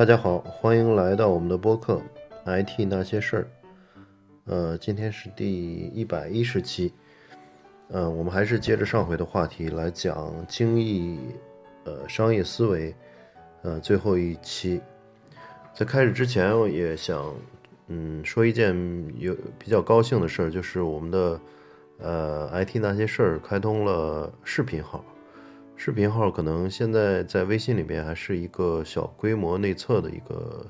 大家好，欢迎来到我们的播客《IT 那些事儿》。呃，今天是第一百一十期。嗯，我们还是接着上回的话题来讲精益呃商业思维。呃，最后一期，在开始之前，我也想嗯说一件有比较高兴的事儿，就是我们的呃 IT 那些事儿开通了视频号。视频号可能现在在微信里面还是一个小规模内测的一个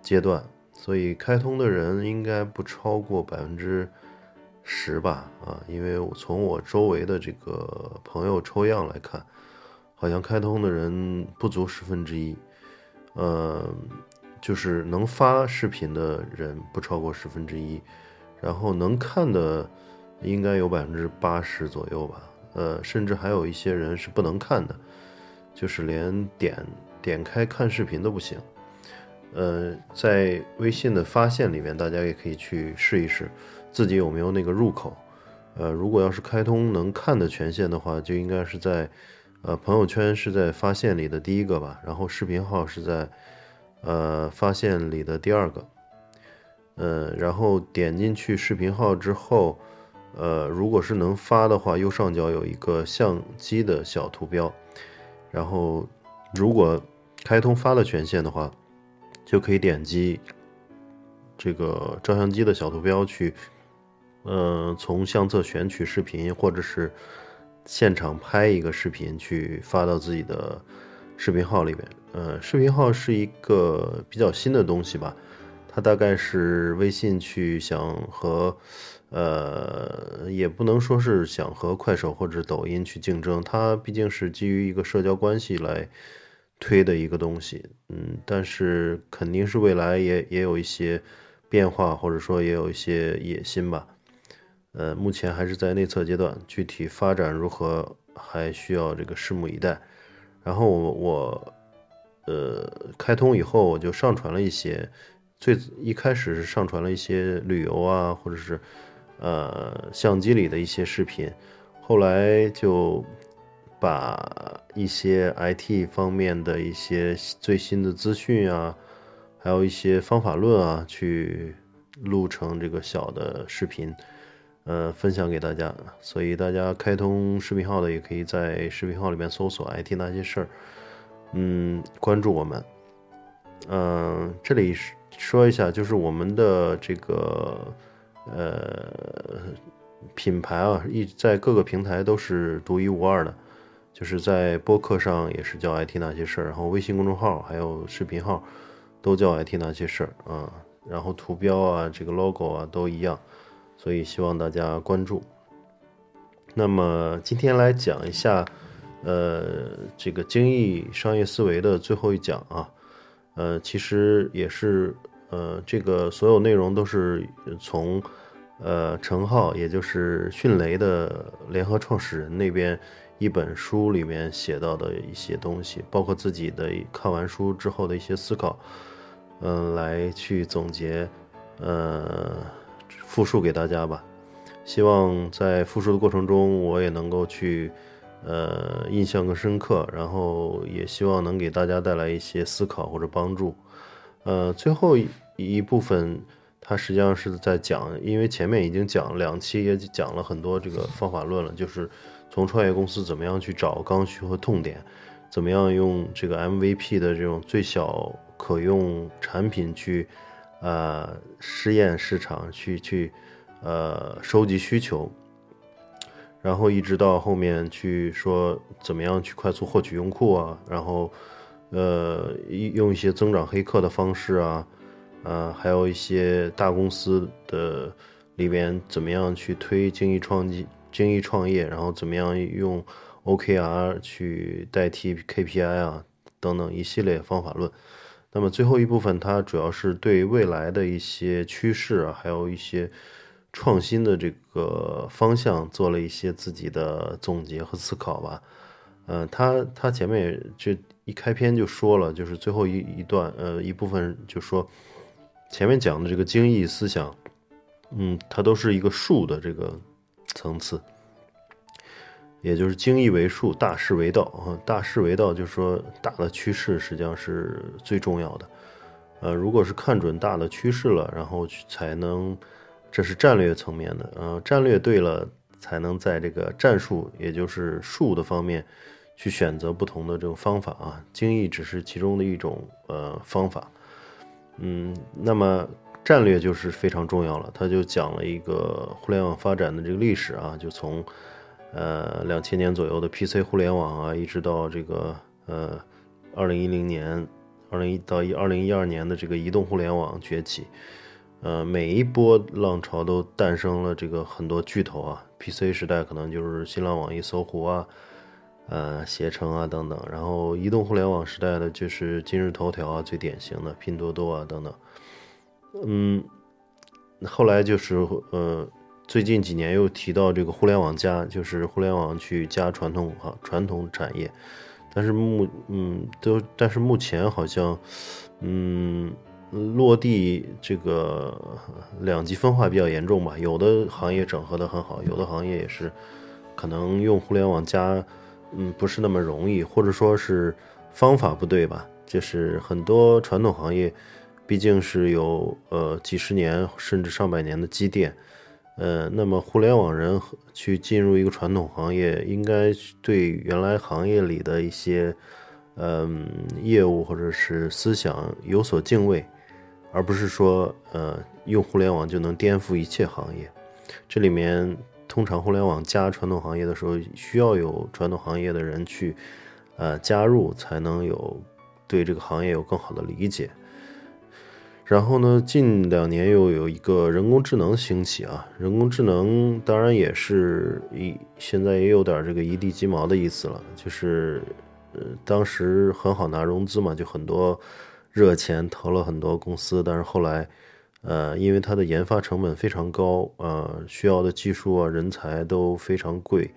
阶段，所以开通的人应该不超过百分之十吧？啊，因为我从我周围的这个朋友抽样来看，好像开通的人不足十分之一。呃，就是能发视频的人不超过十分之一，然后能看的应该有百分之八十左右吧。呃，甚至还有一些人是不能看的，就是连点点开看视频都不行。呃，在微信的发现里面，大家也可以去试一试，自己有没有那个入口。呃，如果要是开通能看的权限的话，就应该是在呃朋友圈是在发现里的第一个吧，然后视频号是在呃发现里的第二个。呃，然后点进去视频号之后。呃，如果是能发的话，右上角有一个相机的小图标，然后如果开通发的权限的话，就可以点击这个照相机的小图标去，呃，从相册选取视频，或者是现场拍一个视频去发到自己的视频号里边。呃，视频号是一个比较新的东西吧，它大概是微信去想和。呃，也不能说是想和快手或者抖音去竞争，它毕竟是基于一个社交关系来推的一个东西，嗯，但是肯定是未来也也有一些变化，或者说也有一些野心吧。呃，目前还是在内测阶段，具体发展如何还需要这个拭目以待。然后我我呃开通以后，我就上传了一些，最一开始是上传了一些旅游啊，或者是。呃，相机里的一些视频，后来就把一些 IT 方面的一些最新的资讯啊，还有一些方法论啊，去录成这个小的视频，呃，分享给大家。所以大家开通视频号的，也可以在视频号里面搜索 IT 那些事儿，嗯，关注我们。嗯，这里说一下，就是我们的这个。呃，品牌啊，一在各个平台都是独一无二的，就是在播客上也是叫 IT 那些事儿，然后微信公众号还有视频号都叫 IT 那些事儿啊，然后图标啊，这个 logo 啊都一样，所以希望大家关注。那么今天来讲一下，呃，这个精益商业思维的最后一讲啊，呃，其实也是。呃，这个所有内容都是从，呃，陈浩，也就是迅雷的联合创始人那边一本书里面写到的一些东西，包括自己的看完书之后的一些思考，嗯，来去总结，呃，复述给大家吧。希望在复述的过程中，我也能够去，呃，印象更深刻，然后也希望能给大家带来一些思考或者帮助。呃，最后一一部分，它实际上是在讲，因为前面已经讲两期，也讲了很多这个方法论了，就是从创业公司怎么样去找刚需和痛点，怎么样用这个 MVP 的这种最小可用产品去，呃，试验市场，去去，呃，收集需求，然后一直到后面去说怎么样去快速获取用户啊，然后。呃，用一些增长黑客的方式啊，呃，还有一些大公司的里边怎么样去推精益创、精益创业，然后怎么样用 OKR 去代替 KPI 啊，等等一系列方法论。那么最后一部分，它主要是对未来的一些趋势啊，还有一些创新的这个方向做了一些自己的总结和思考吧。呃，他他前面也就。一开篇就说了，就是最后一一段，呃，一部分就说前面讲的这个精益思想，嗯，它都是一个术的这个层次。也就是精益为术，大势为道啊。大势为道就是说大的趋势实际上是最重要的。呃，如果是看准大的趋势了，然后才能，这是战略层面的。呃，战略对了，才能在这个战术，也就是术的方面，去选择不同的这种方法啊。精益只是其中的一种呃方法。嗯，那么战略就是非常重要了。他就讲了一个互联网发展的这个历史啊，就从呃两千年左右的 PC 互联网啊，一直到这个呃二零一零年。二零一到一二零一二年的这个移动互联网崛起，呃，每一波浪潮都诞生了这个很多巨头啊。PC 时代可能就是新浪、网易、搜狐啊，呃，携程啊等等。然后移动互联网时代的就是今日头条啊，最典型的拼多多啊等等。嗯，后来就是呃，最近几年又提到这个互联网加，就是互联网去加传统啊传统产业。但是目嗯都，但是目前好像，嗯，落地这个两极分化比较严重吧。有的行业整合的很好，有的行业也是可能用互联网加，嗯，不是那么容易，或者说是方法不对吧。就是很多传统行业，毕竟是有呃几十年甚至上百年的积淀。呃，那么互联网人去进入一个传统行业，应该对原来行业里的一些，嗯，业务或者是思想有所敬畏，而不是说，呃，用互联网就能颠覆一切行业。这里面通常互联网加传统行业的时候，需要有传统行业的人去，呃，加入，才能有对这个行业有更好的理解。然后呢，近两年又有一个人工智能兴起啊，人工智能当然也是一现在也有点这个一地鸡毛的意思了，就是呃当时很好拿融资嘛，就很多热钱投了很多公司，但是后来呃因为它的研发成本非常高啊，需要的技术啊人才都非常贵，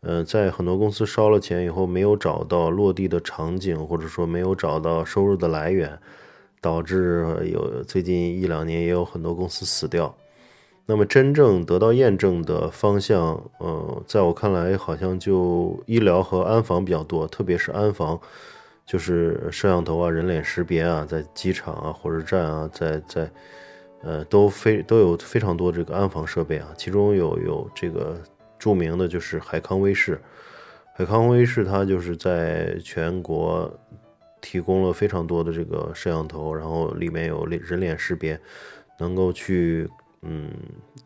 呃在很多公司烧了钱以后没有找到落地的场景，或者说没有找到收入的来源。导致有最近一两年也有很多公司死掉。那么真正得到验证的方向，呃，在我看来好像就医疗和安防比较多，特别是安防，就是摄像头啊、人脸识别啊，在机场啊、火车站啊，在在呃都非都有非常多这个安防设备啊。其中有有这个著名的就是海康威视，海康威视它就是在全国。提供了非常多的这个摄像头，然后里面有人脸识别，能够去嗯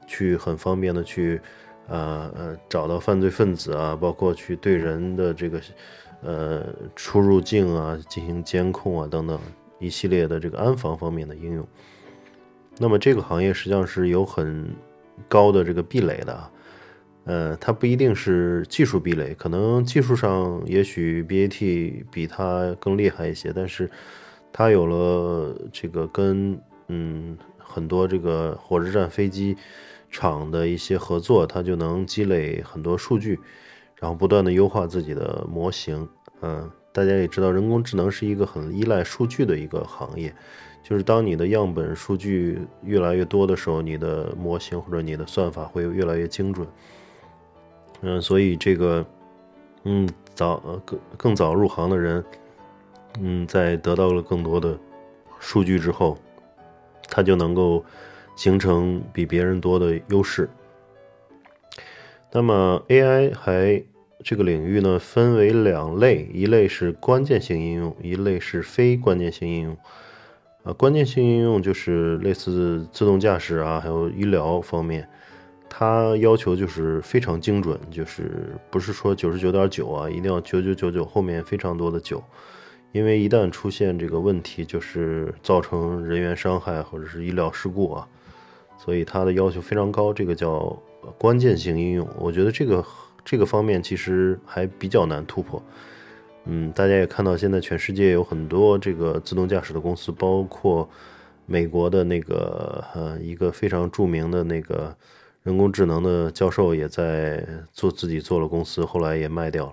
去很方便的去呃呃找到犯罪分子啊，包括去对人的这个呃出入境啊进行监控啊等等一系列的这个安防方面的应用。那么这个行业实际上是有很高的这个壁垒的。呃，它不一定是技术壁垒，可能技术上也许 BAT 比它更厉害一些，但是它有了这个跟嗯很多这个火车站、飞机厂的一些合作，它就能积累很多数据，然后不断的优化自己的模型。嗯，大家也知道，人工智能是一个很依赖数据的一个行业，就是当你的样本数据越来越多的时候，你的模型或者你的算法会越来越精准。嗯，所以这个，嗯，早更更早入行的人，嗯，在得到了更多的数据之后，他就能够形成比别人多的优势。那么 AI 还这个领域呢，分为两类，一类是关键性应用，一类是非关键性应用。啊，关键性应用就是类似自动驾驶啊，还有医疗方面。它要求就是非常精准，就是不是说九十九点九啊，一定要九九九九后面非常多的九，因为一旦出现这个问题，就是造成人员伤害或者是医疗事故啊，所以它的要求非常高，这个叫关键性应用。我觉得这个这个方面其实还比较难突破。嗯，大家也看到现在全世界有很多这个自动驾驶的公司，包括美国的那个呃一个非常著名的那个。人工智能的教授也在做自己做了公司，后来也卖掉了，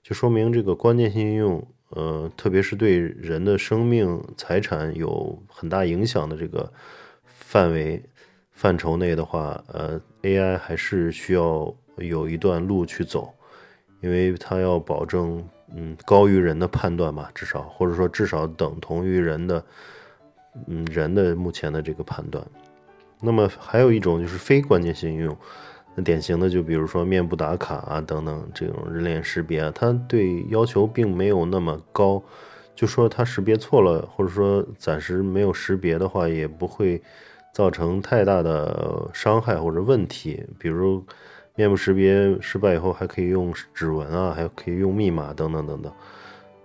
就说明这个关键性应用，呃，特别是对人的生命财产有很大影响的这个范围范畴内的话，呃，AI 还是需要有一段路去走，因为它要保证嗯高于人的判断吧，至少或者说至少等同于人的嗯人的目前的这个判断。那么还有一种就是非关键性应用，那典型的就比如说面部打卡啊等等这种人脸识别，它对要求并没有那么高，就说它识别错了，或者说暂时没有识别的话，也不会造成太大的伤害或者问题。比如面部识别失败以后，还可以用指纹啊，还可以用密码等等等等。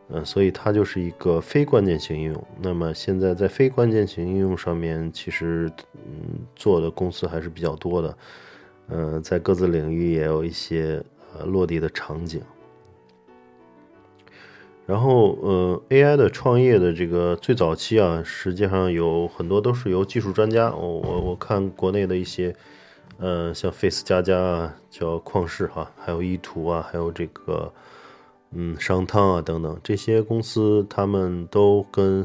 嗯，所以它就是一个非关键性应用。那么现在在非关键性应用上面，其实嗯做的公司还是比较多的。嗯，在各自领域也有一些呃落地的场景。然后呃，AI 的创业的这个最早期啊，实际上有很多都是由技术专家。我我我看国内的一些，呃，像 Face 加加啊，叫旷视哈，还有意图啊，还有这个。嗯，商汤啊等等这些公司，他们都跟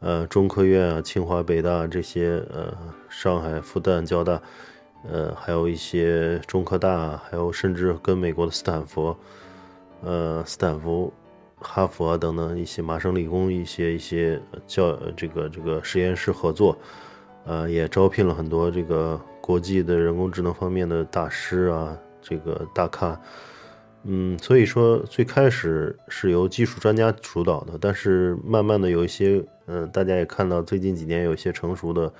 呃中科院啊、清华、北大这些呃上海复旦、交大，呃还有一些中科大，还有甚至跟美国的斯坦福、呃斯坦福、哈佛啊等等一些麻省理工一些一些教这个这个实验室合作，呃也招聘了很多这个国际的人工智能方面的大师啊，这个大咖。嗯，所以说最开始是由技术专家主导的，但是慢慢的有一些，嗯，大家也看到最近几年有一些成熟的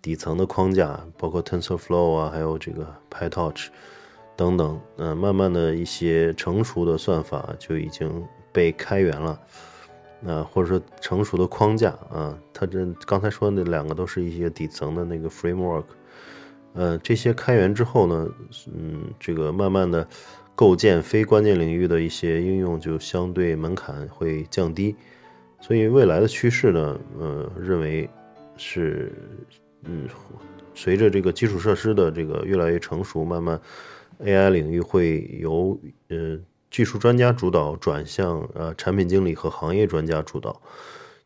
底层的框架，包括 TensorFlow 啊，还有这个 PyTorch 等等，嗯，慢慢的一些成熟的算法就已经被开源了，啊，或者说成熟的框架啊，它这刚才说的那两个都是一些底层的那个 framework，呃，这些开源之后呢，嗯，这个慢慢的。构建非关键领域的一些应用就相对门槛会降低，所以未来的趋势呢，呃，认为是，嗯，随着这个基础设施的这个越来越成熟，慢慢 AI 领域会由呃技术专家主导转向呃产品经理和行业专家主导，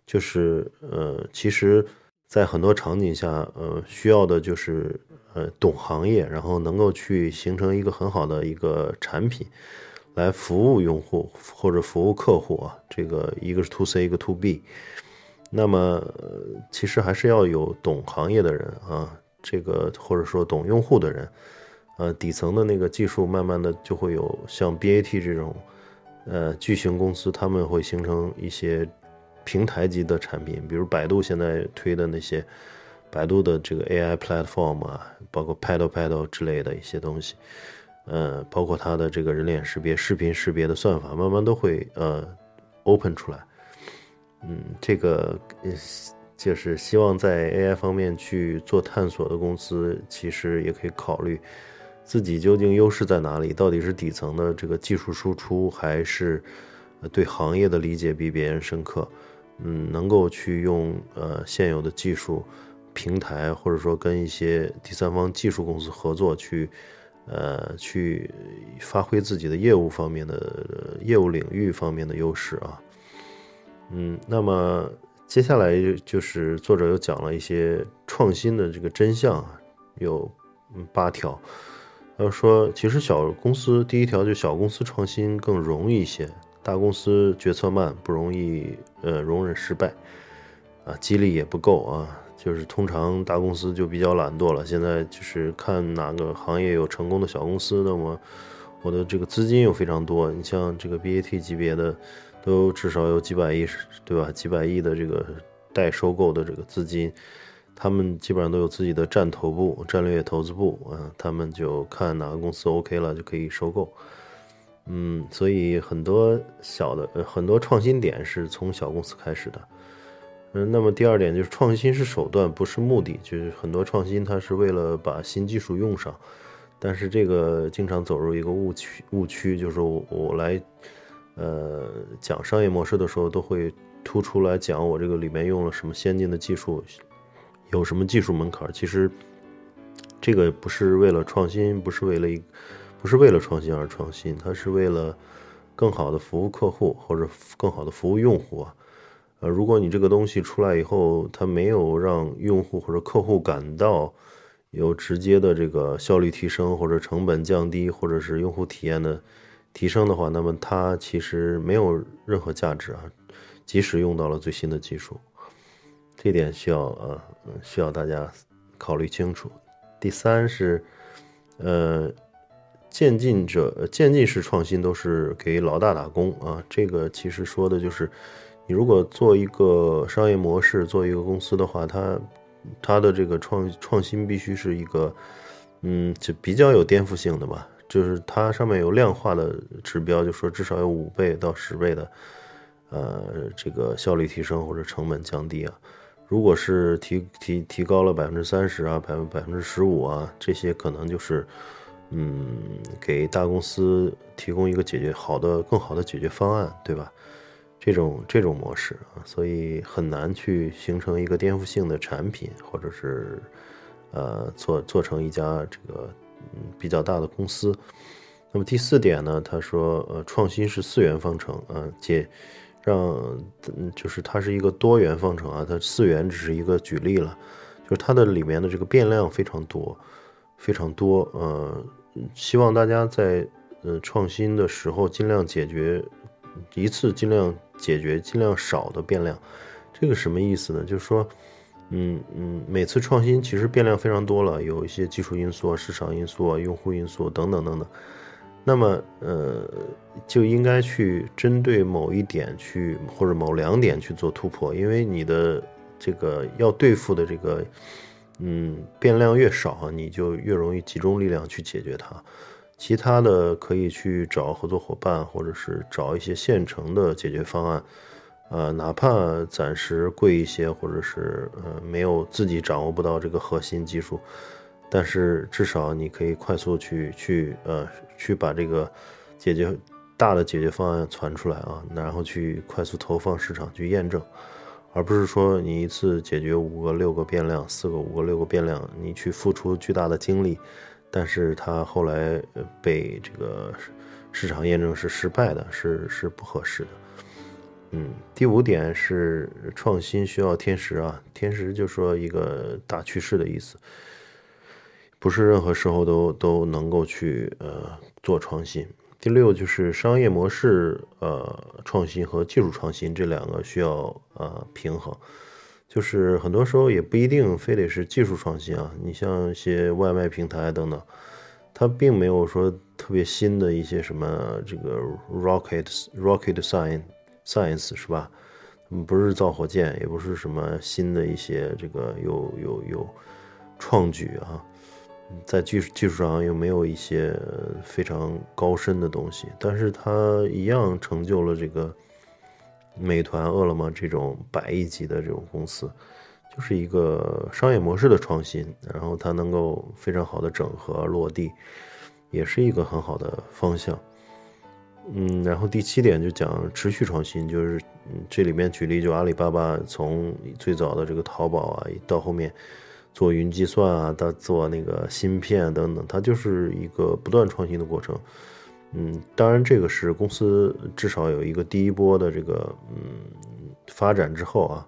就是呃，其实，在很多场景下，呃，需要的就是。呃，懂行业，然后能够去形成一个很好的一个产品，来服务用户或者服务客户啊。这个一个是 to C，一个 to B。那么其实还是要有懂行业的人啊，这个或者说懂用户的人，呃，底层的那个技术，慢慢的就会有像 BAT 这种呃巨型公司，他们会形成一些平台级的产品，比如百度现在推的那些。百度的这个 AI platform 啊，包括 PaddlePaddle 之类的一些东西，呃，包括它的这个人脸识别、视频识别的算法，慢慢都会呃 open 出来。嗯，这个就是希望在 AI 方面去做探索的公司，其实也可以考虑自己究竟优势在哪里，到底是底层的这个技术输出，还是对行业的理解比别人深刻？嗯，能够去用呃现有的技术。平台或者说跟一些第三方技术公司合作，去，呃，去发挥自己的业务方面的业务领域方面的优势啊。嗯，那么接下来就是作者又讲了一些创新的这个真相，有八条。他说，其实小公司第一条就小公司创新更容易一些，大公司决策慢，不容易呃容忍失败，啊，激励也不够啊。就是通常大公司就比较懒惰了。现在就是看哪个行业有成功的小公司，那么我的这个资金又非常多。你像这个 BAT 级别的，都至少有几百亿，对吧？几百亿的这个待收购的这个资金，他们基本上都有自己的战投部、战略投资部啊，他们就看哪个公司 OK 了就可以收购。嗯，所以很多小的很多创新点是从小公司开始的。嗯，那么第二点就是创新是手段，不是目的。就是很多创新它是为了把新技术用上，但是这个经常走入一个误区。误区就是我我来，呃，讲商业模式的时候，都会突出来讲我这个里面用了什么先进的技术，有什么技术门槛。其实这个不是为了创新，不是为了一，不是为了创新而创新，它是为了更好的服务客户或者更好的服务用户啊。呃，如果你这个东西出来以后，它没有让用户或者客户感到有直接的这个效率提升，或者成本降低，或者是用户体验的提升的话，那么它其实没有任何价值啊，即使用到了最新的技术，这点需要呃需要大家考虑清楚。第三是，呃，渐进者渐进式创新都是给老大打工啊，这个其实说的就是，你如果做一个商业模式，做一个公司的话，它它的这个创创新必须是一个，嗯，就比较有颠覆性的吧。就是它上面有量化的指标，就说至少有五倍到十倍的，呃，这个效率提升或者成本降低啊。如果是提提提高了百分之三十啊，百分百分之十五啊，这些可能就是，嗯，给大公司提供一个解决好的更好的解决方案，对吧？这种这种模式啊，所以很难去形成一个颠覆性的产品，或者是，呃，做做成一家这个。嗯，比较大的公司。那么第四点呢？他说，呃，创新是四元方程啊，解让，就是它是一个多元方程啊。它四元只是一个举例了，就是它的里面的这个变量非常多，非常多。呃，希望大家在呃创新的时候尽量解决一次，尽量解决尽量少的变量。这个什么意思呢？就是说。嗯嗯，每次创新其实变量非常多了，有一些技术因素啊、市场因素啊、用户因素等等等等。那么，呃，就应该去针对某一点去或者某两点去做突破，因为你的这个要对付的这个，嗯，变量越少，你就越容易集中力量去解决它。其他的可以去找合作伙伴，或者是找一些现成的解决方案。呃，哪怕暂时贵一些，或者是呃没有自己掌握不到这个核心技术，但是至少你可以快速去去呃去把这个解决大的解决方案传出来啊，然后去快速投放市场去验证，而不是说你一次解决五个六个变量，四个五个六个变量，你去付出巨大的精力，但是它后来被这个市场验证是失败的，是是不合适的。嗯，第五点是创新需要天时啊，天时就说一个大趋势的意思，不是任何时候都都能够去呃做创新。第六就是商业模式呃创新和技术创新这两个需要呃平衡，就是很多时候也不一定非得是技术创新啊，你像一些外卖平台等等，它并没有说特别新的一些什么这个 rocket rocket science。Science 是吧？嗯，不是造火箭，也不是什么新的一些这个有有有创举啊，在技术技术上又没有一些非常高深的东西，但是它一样成就了这个美团、饿了么这种百亿级的这种公司，就是一个商业模式的创新，然后它能够非常好的整合落地，也是一个很好的方向。嗯，然后第七点就讲持续创新，就是这里面举例，就阿里巴巴从最早的这个淘宝啊，到后面做云计算啊，到做那个芯片等等，它就是一个不断创新的过程。嗯，当然这个是公司至少有一个第一波的这个嗯发展之后啊，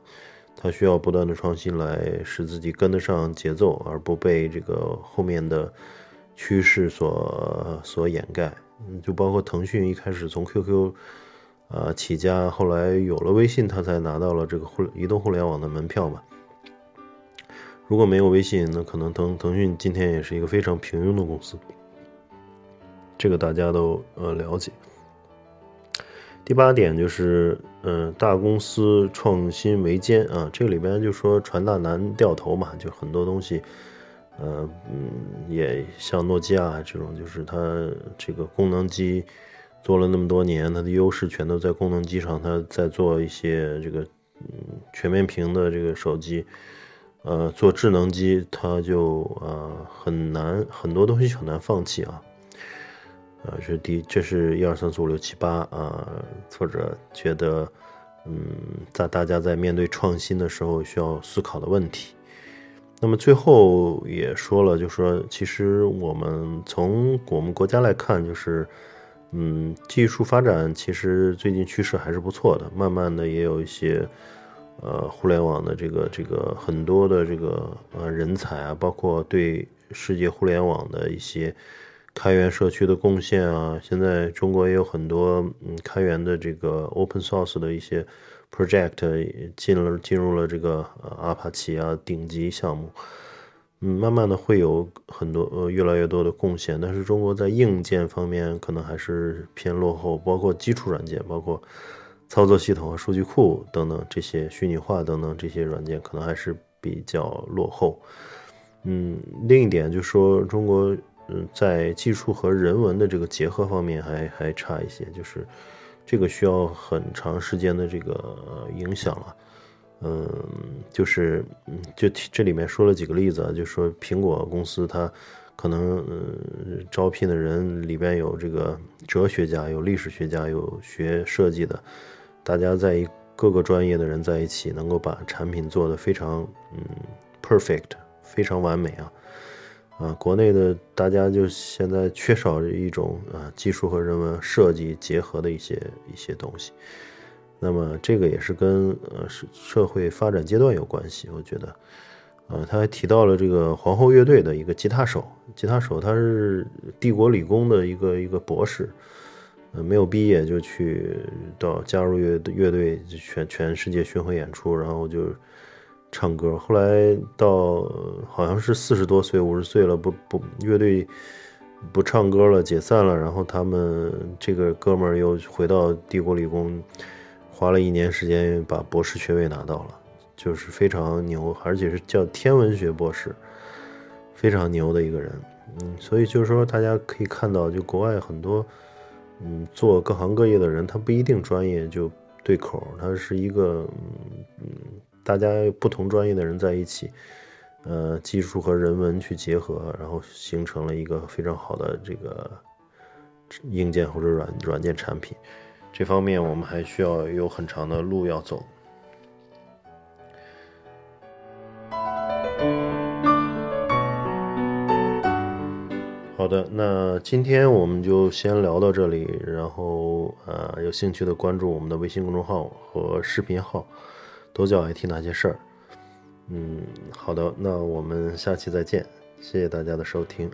它需要不断的创新来使自己跟得上节奏，而不被这个后面的趋势所所掩盖。嗯，就包括腾讯一开始从 QQ，啊起家，后来有了微信，他才拿到了这个互移动互联网的门票嘛。如果没有微信，那可能腾腾讯今天也是一个非常平庸的公司。这个大家都呃了解。第八点就是，嗯，大公司创新维艰啊，这个里边就说船大难掉头嘛，就很多东西。呃嗯，也像诺基亚这种，就是它这个功能机做了那么多年，它的优势全都在功能机上。它在做一些这个嗯全面屏的这个手机，呃，做智能机，它就呃很难，很多东西很难放弃啊。啊，这第这是一二三四五六七八啊，作者觉得嗯，在大家在面对创新的时候需要思考的问题。那么最后也说了，就说其实我们从我们国家来看，就是，嗯，技术发展其实最近趋势还是不错的，慢慢的也有一些，呃，互联网的这个这个很多的这个呃人才啊，包括对世界互联网的一些开源社区的贡献啊。现在中国也有很多嗯开源的这个 open source 的一些 project 进了进入了这个阿帕奇啊顶级项目。嗯，慢慢的会有很多呃越来越多的贡献，但是中国在硬件方面可能还是偏落后，包括基础软件，包括操作系统和数据库等等这些虚拟化等等这些软件可能还是比较落后。嗯，另一点就是说中国嗯在技术和人文的这个结合方面还还差一些，就是这个需要很长时间的这个影响了。嗯，就是，就这里面说了几个例子啊，就说苹果公司它可能，嗯，招聘的人里边有这个哲学家，有历史学家，有学设计的，大家在各个专业的人在一起，能够把产品做得非常，嗯，perfect，非常完美啊，啊，国内的大家就现在缺少一种啊技术和人文设计结合的一些一些东西。那么这个也是跟呃社社会发展阶段有关系，我觉得，呃，他还提到了这个皇后乐队的一个吉他手，吉他手他是帝国理工的一个一个博士，呃，没有毕业就去到加入乐乐队，全全世界巡回演出，然后就唱歌，后来到好像是四十多岁五十岁了，不不乐队不唱歌了，解散了，然后他们这个哥们儿又回到帝国理工。花了一年时间把博士学位拿到了，就是非常牛，而且是叫天文学博士，非常牛的一个人。嗯，所以就是说，大家可以看到，就国外很多，嗯，做各行各业的人，他不一定专业就对口，他是一个，大家不同专业的人在一起，呃，技术和人文去结合，然后形成了一个非常好的这个硬件或者软软件产品。这方面我们还需要有很长的路要走。好的，那今天我们就先聊到这里，然后呃，有兴趣的关注我们的微信公众号和视频号，都叫 IT 那些事儿。嗯，好的，那我们下期再见，谢谢大家的收听。